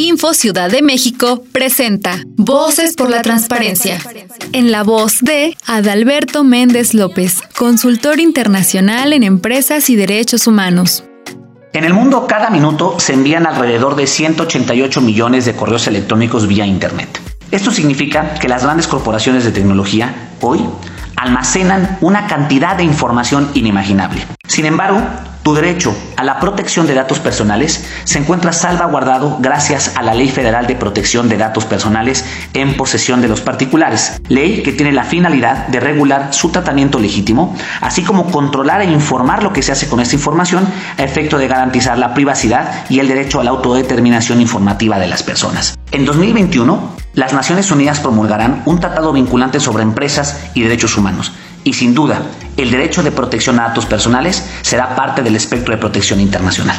Info Ciudad de México presenta Voces por la Transparencia. En la voz de Adalberto Méndez López, consultor internacional en empresas y derechos humanos. En el mundo cada minuto se envían alrededor de 188 millones de correos electrónicos vía Internet. Esto significa que las grandes corporaciones de tecnología hoy almacenan una cantidad de información inimaginable. Sin embargo, tu derecho a la protección de datos personales se encuentra salvaguardado gracias a la Ley Federal de Protección de Datos Personales en posesión de los particulares, ley que tiene la finalidad de regular su tratamiento legítimo, así como controlar e informar lo que se hace con esta información a efecto de garantizar la privacidad y el derecho a la autodeterminación informativa de las personas. En 2021, las Naciones Unidas promulgarán un tratado vinculante sobre empresas y derechos humanos y sin duda, el derecho de protección a datos personales será parte del espectro de protección internacional.